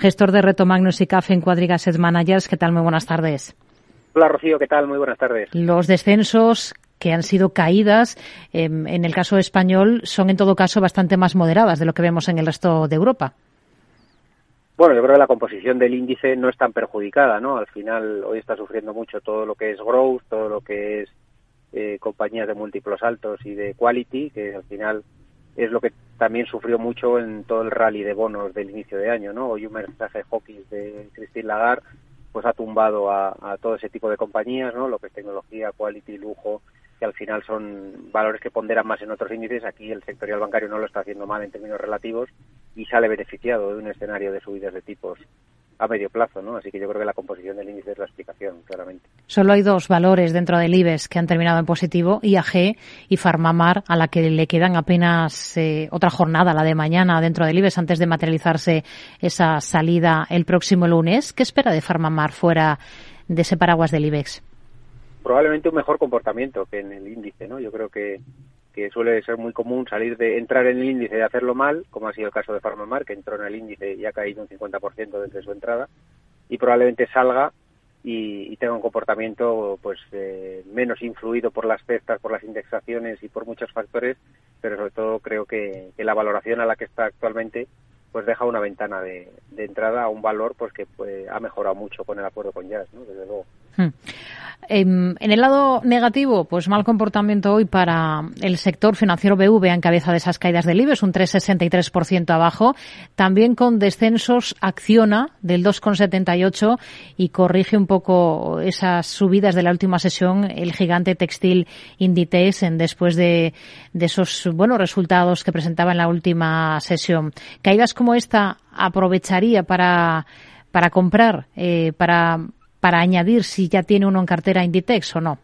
gestor de Reto Magnus y CAF en Cuadriga Asset Managers. ¿Qué tal? Muy buenas tardes. Hola Rocío, ¿qué tal? Muy buenas tardes. Los descensos que han sido caídas, em, en el caso español, son en todo caso bastante más moderadas de lo que vemos en el resto de Europa. Bueno, yo creo que la composición del índice no es tan perjudicada, ¿no? Al final, hoy está sufriendo mucho todo lo que es growth, todo lo que es eh, compañías de múltiplos altos y de quality, que al final es lo que también sufrió mucho en todo el rally de bonos del inicio de año, ¿no? Hoy un mensaje Hawkins de Christine Lagarde pues ha tumbado a, a, todo ese tipo de compañías, ¿no? Lo que es tecnología, quality, lujo, que al final son valores que ponderan más en otros índices. Aquí el sectorial bancario no lo está haciendo mal en términos relativos y sale beneficiado de un escenario de subidas de tipos a medio plazo, ¿no? Así que yo creo que la composición del índice es la explicación, claramente. Solo hay dos valores dentro del IBEX que han terminado en positivo, IAG y Farmamar, a la que le quedan apenas eh, otra jornada, la de mañana, dentro del IBEX, antes de materializarse esa salida el próximo lunes. ¿Qué espera de Farmamar fuera de ese paraguas del IBEX? Probablemente un mejor comportamiento que en el índice, ¿no? Yo creo que que suele ser muy común salir de entrar en el índice y hacerlo mal, como ha sido el caso de Farmamar, que entró en el índice y ha caído un 50% desde su entrada, y probablemente salga y, tenga un comportamiento pues eh, menos influido por las cestas, por las indexaciones y por muchos factores, pero sobre todo creo que, la valoración a la que está actualmente pues deja una ventana de, entrada a un valor pues que pues, ha mejorado mucho con el acuerdo con Jazz, ¿no? desde luego. Hmm. En el lado negativo, pues mal comportamiento hoy para el sector financiero BV en cabeza de esas caídas del IBEX, un 3,63% abajo. También con descensos Acciona del 2,78 y corrige un poco esas subidas de la última sesión el gigante textil Inditex en, después de, de esos buenos resultados que presentaba en la última sesión. Caídas como esta aprovecharía para, para comprar, eh, para para añadir si ya tiene uno en cartera Inditex o no?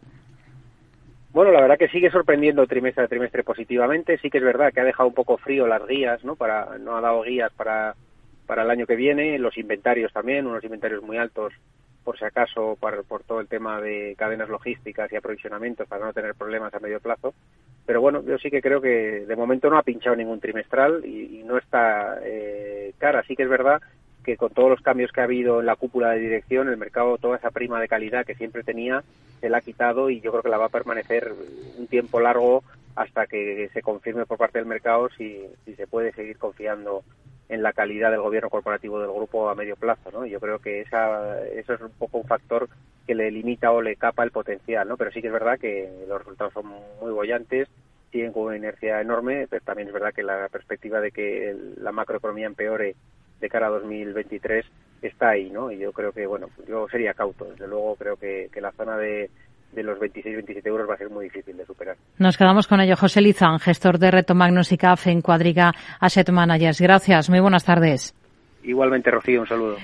Bueno, la verdad que sigue sorprendiendo trimestre a trimestre positivamente. Sí que es verdad que ha dejado un poco frío las guías, ¿no? Para, no ha dado guías para, para el año que viene. Los inventarios también, unos inventarios muy altos, por si acaso, por, por todo el tema de cadenas logísticas y aprovisionamientos para no tener problemas a medio plazo. Pero bueno, yo sí que creo que de momento no ha pinchado ningún trimestral y, no está eh, cara. Sí que es verdad que con todos los cambios que ha habido en la cúpula de dirección, el mercado, toda esa prima de calidad que siempre tenía, se la ha quitado y yo creo que la va a permanecer un tiempo largo hasta que se confirme por parte del mercado si, si se puede seguir confiando en la calidad del gobierno corporativo del grupo a medio plazo, ¿no? Yo creo que esa, eso es un poco un factor que le limita o le capa el potencial, ¿no? Pero sí que es verdad que los resultados son muy bollantes, con una inercia enorme, pero también es verdad que la perspectiva de que la macroeconomía empeore de cara a 2023 está ahí, ¿no? Y yo creo que, bueno, yo sería cauto. Desde luego creo que, que la zona de, de los 26-27 euros va a ser muy difícil de superar. Nos quedamos con ello. José Lizán, gestor de Reto Magnus y CAF en Cuadriga Asset Managers. Gracias. Muy buenas tardes. Igualmente, Rocío, un saludo.